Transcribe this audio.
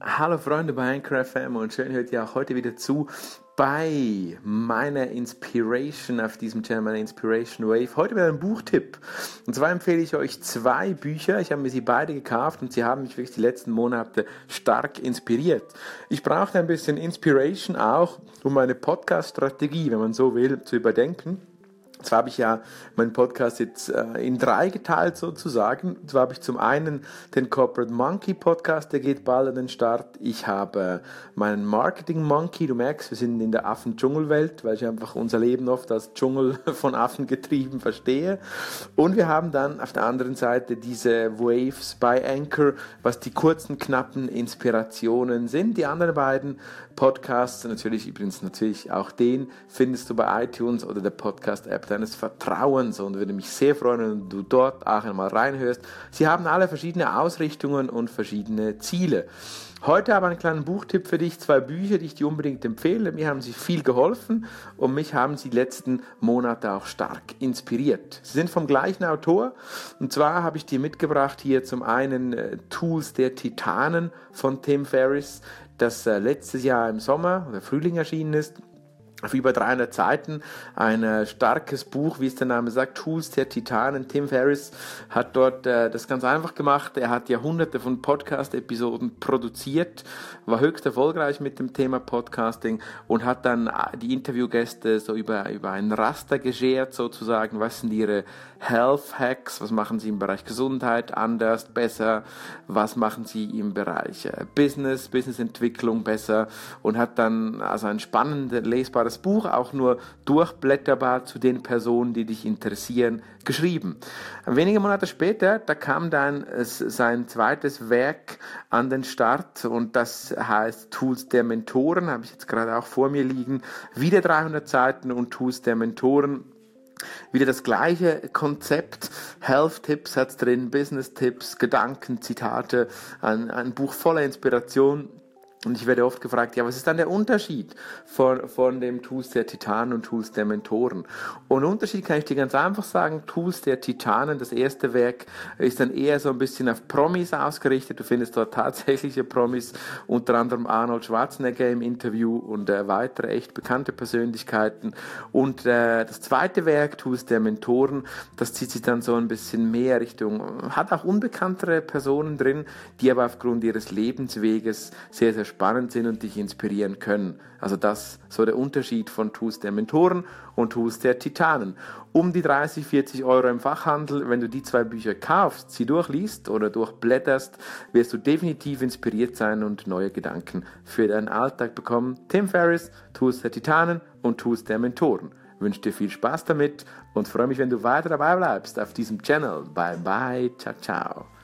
Hallo Freunde bei Anchor FM und schön hört ihr auch heute wieder zu bei meiner Inspiration auf diesem Channel, meiner Inspiration Wave. Heute wieder ein Buchtipp. Und zwar empfehle ich euch zwei Bücher. Ich habe mir sie beide gekauft und sie haben mich wirklich die letzten Monate stark inspiriert. Ich brauchte ein bisschen Inspiration auch, um meine Podcast-Strategie, wenn man so will, zu überdenken. Zwar habe ich ja meinen Podcast jetzt äh, in drei geteilt sozusagen. Zwar habe ich zum einen den Corporate Monkey Podcast, der geht bald an den Start. Ich habe meinen Marketing Monkey. Du merkst, wir sind in der Affen-Dschungelwelt, weil ich einfach unser Leben oft als Dschungel von Affen getrieben verstehe. Und wir haben dann auf der anderen Seite diese Waves by Anchor, was die kurzen, knappen Inspirationen sind. Die anderen beiden Podcasts, natürlich übrigens natürlich auch den, findest du bei iTunes oder der Podcast-App deines Vertrauens und würde mich sehr freuen, wenn du dort auch einmal reinhörst. Sie haben alle verschiedene Ausrichtungen und verschiedene Ziele. Heute ich einen kleinen Buchtipp für dich, zwei Bücher, die ich dir unbedingt empfehle. Mir haben sie viel geholfen und mich haben sie die letzten Monate auch stark inspiriert. Sie sind vom gleichen Autor und zwar habe ich dir mitgebracht hier zum einen äh, Tools der Titanen von Tim Ferriss, das äh, letztes Jahr im Sommer oder Frühling erschienen ist auf über 300 Seiten, ein äh, starkes Buch, wie es der Name sagt, Tools der Titanen. Tim Ferriss hat dort äh, das ganz einfach gemacht. Er hat Jahrhunderte von Podcast-Episoden produziert, war höchst erfolgreich mit dem Thema Podcasting und hat dann äh, die Interviewgäste so über, über ein Raster geschert sozusagen. Was sind ihre Health Hacks? Was machen sie im Bereich Gesundheit anders, besser? Was machen sie im Bereich äh, Business, Businessentwicklung besser? Und hat dann also ein spannendes, lesbares das Buch auch nur durchblätterbar zu den Personen, die dich interessieren, geschrieben. Wenige Monate später, da kam dann sein zweites Werk an den Start und das heißt Tools der Mentoren, habe ich jetzt gerade auch vor mir liegen. Wieder 300 Seiten und Tools der Mentoren wieder das gleiche Konzept, Health-Tipps hat drin, Business-Tipps, Gedanken, Zitate, ein, ein Buch voller Inspiration und ich werde oft gefragt, ja, was ist dann der Unterschied von, von dem Tools der Titanen und Tools der Mentoren? Und Unterschied kann ich dir ganz einfach sagen, Tools der Titanen, das erste Werk, ist dann eher so ein bisschen auf Promis ausgerichtet. Du findest dort tatsächliche Promis, unter anderem Arnold Schwarzenegger im Interview und äh, weitere echt bekannte Persönlichkeiten. Und äh, das zweite Werk, Tools der Mentoren, das zieht sich dann so ein bisschen mehr Richtung, hat auch unbekanntere Personen drin, die aber aufgrund ihres Lebensweges sehr, sehr spannend sind und dich inspirieren können. Also das so der Unterschied von Tools der Mentoren und Tools der Titanen. Um die 30, 40 Euro im Fachhandel, wenn du die zwei Bücher kaufst, sie durchliest oder durchblätterst, wirst du definitiv inspiriert sein und neue Gedanken für deinen Alltag bekommen. Tim Ferriss, Tools der Titanen und Tools der Mentoren. Ich wünsche dir viel Spaß damit und freue mich, wenn du weiter dabei bleibst auf diesem Channel. Bye bye, ciao, ciao.